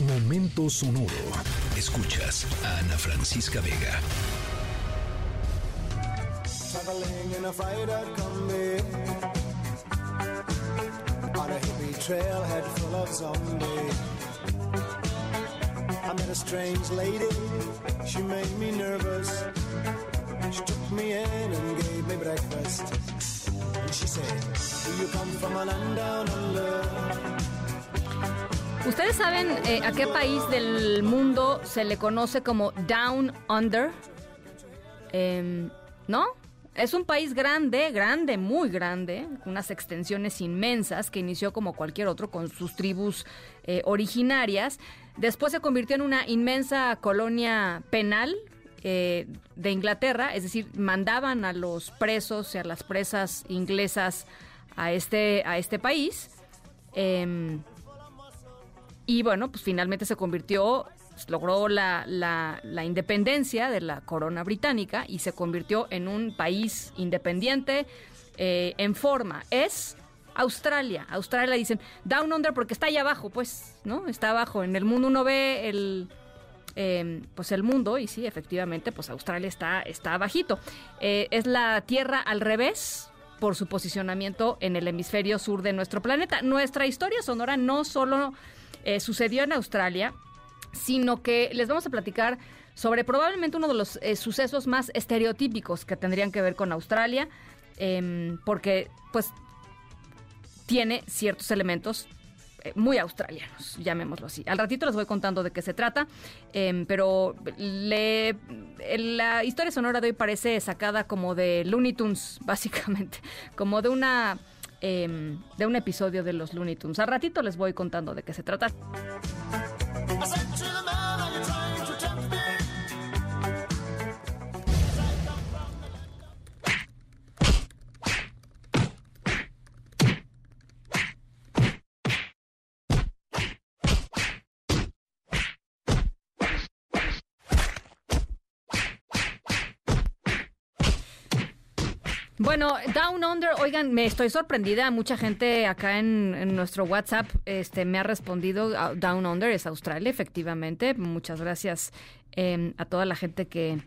Momento sonoro. Escuchas a Ana Francisca Vega. Traveling in a freighter combi on a hippie trailhead full of zombies. I met a strange lady, she made me nervous. She took me in and gave me breakfast. And she said, Do you come from a land down under? ¿Ustedes saben eh, a qué país del mundo se le conoce como Down Under? Em, ¿No? Es un país grande, grande, muy grande, unas extensiones inmensas que inició como cualquier otro con sus tribus eh, originarias. Después se convirtió en una inmensa colonia penal eh, de Inglaterra, es decir, mandaban a los presos y a las presas inglesas a este, a este país. Em, y bueno, pues finalmente se convirtió, pues, logró la, la, la, independencia de la corona británica y se convirtió en un país independiente eh, en forma. Es Australia. Australia dicen Down Under porque está allá abajo, pues, ¿no? Está abajo. En el mundo uno ve el... Eh, pues el mundo, y sí, efectivamente, pues Australia está, está abajito. Eh, es la Tierra al revés, por su posicionamiento en el hemisferio sur de nuestro planeta. Nuestra historia sonora no solo eh, sucedió en Australia, sino que les vamos a platicar sobre probablemente uno de los eh, sucesos más estereotípicos que tendrían que ver con Australia, eh, porque pues tiene ciertos elementos eh, muy australianos, llamémoslo así. Al ratito les voy contando de qué se trata, eh, pero le, la historia sonora de hoy parece sacada como de Looney Tunes, básicamente, como de una eh, de un episodio de los Looney Tunes. Al ratito les voy contando de qué se trata. Bueno, Down Under, oigan, me estoy sorprendida. Mucha gente acá en, en, nuestro WhatsApp este, me ha respondido. Down Under es Australia, efectivamente. Muchas gracias eh, a toda la gente que,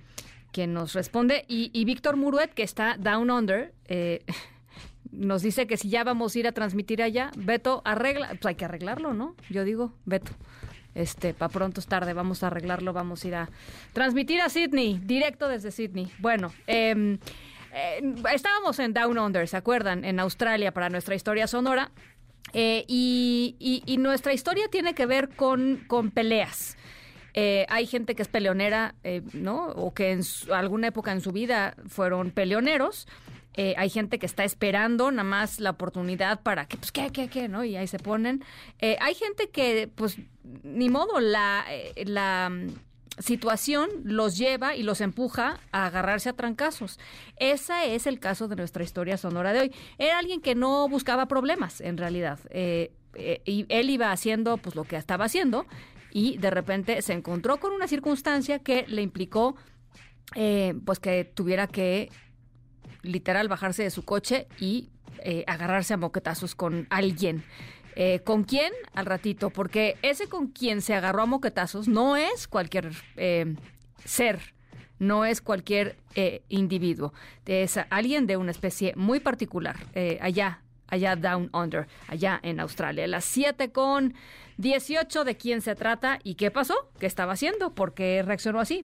que nos responde. Y, y Víctor Muruet, que está Down Under, eh, nos dice que si ya vamos a ir a transmitir allá, Beto, arregla. Pues hay que arreglarlo, ¿no? Yo digo, Beto. Este, para pronto es tarde, vamos a arreglarlo, vamos a ir a transmitir a Sydney, directo desde Sydney. Bueno, eh, eh, estábamos en Down Under, ¿se acuerdan? En Australia para nuestra historia sonora. Eh, y, nuestra historia tiene que ver con, con peleas. Eh, hay gente que es peleonera, ¿no? O que en su, alguna época en su vida fueron peleoneros. Hay gente que está esperando nada más la oportunidad para que, pues, ¿qué, qué, qué? ¿No? Y ahí se ponen. Hay gente que, pues, ni modo, la, la situación los lleva y los empuja a agarrarse a trancazos. Ese es el caso de nuestra historia sonora de hoy. Era alguien que no buscaba problemas, en realidad. Eh, eh, él iba haciendo pues lo que estaba haciendo y de repente se encontró con una circunstancia que le implicó eh, pues que tuviera que literal bajarse de su coche y agarrarse a moquetazos con alguien. Eh, ¿Con quién? Al ratito, porque ese con quien se agarró a moquetazos no es cualquier eh, ser, no es cualquier eh, individuo, es alguien de una especie muy particular, allá, allá down under, allá en Australia. Las 7 con 18 de quién se trata y qué pasó, qué estaba haciendo, por qué reaccionó así.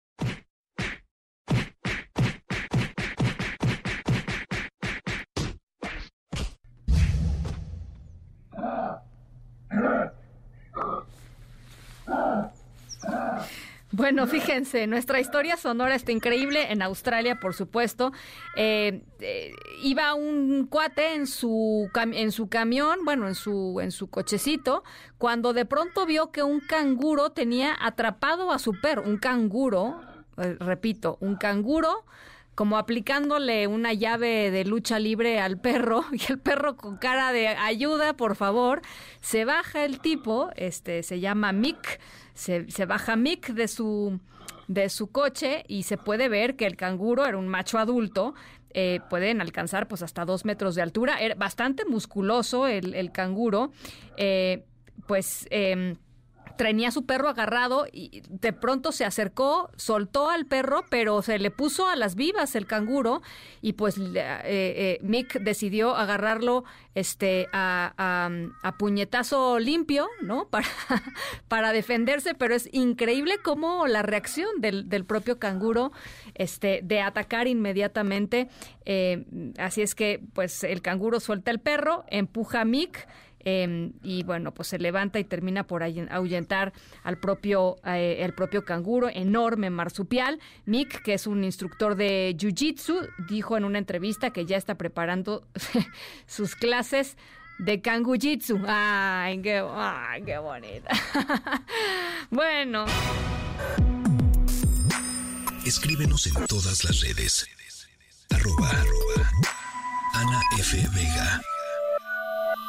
Bueno, fíjense, nuestra historia sonora está increíble en Australia, por supuesto. Eh, eh, iba un cuate en su en su camión, bueno, en su en su cochecito, cuando de pronto vio que un canguro tenía atrapado a su perro, un canguro, eh, repito, un canguro como aplicándole una llave de lucha libre al perro y el perro con cara de ayuda, por favor, se baja el tipo, este se llama Mick se, se baja Mick de su, de su coche y se puede ver que el canguro era un macho adulto. Eh, pueden alcanzar pues hasta dos metros de altura. Era bastante musculoso el, el canguro. Eh, pues eh, tenía su perro agarrado y de pronto se acercó, soltó al perro, pero se le puso a las vivas el canguro y pues eh, eh, Mick decidió agarrarlo este a, puñetazo limpio, ¿no? Para, defenderse, pero es increíble cómo la reacción del, del propio canguro este, de atacar inmediatamente. Eh, así es que pues el canguro suelta el perro, empuja a Mick, Em, y bueno, pues se levanta y termina por ahuyentar al propio, eh, el propio canguro, enorme marsupial. Mick, que es un instructor de Jiu-Jitsu, dijo en una entrevista que ya está preparando sus clases de Jitsu. Ay, qué, bonita. bueno. Escríbenos en todas las redes. Arroba. Ana F. Vega.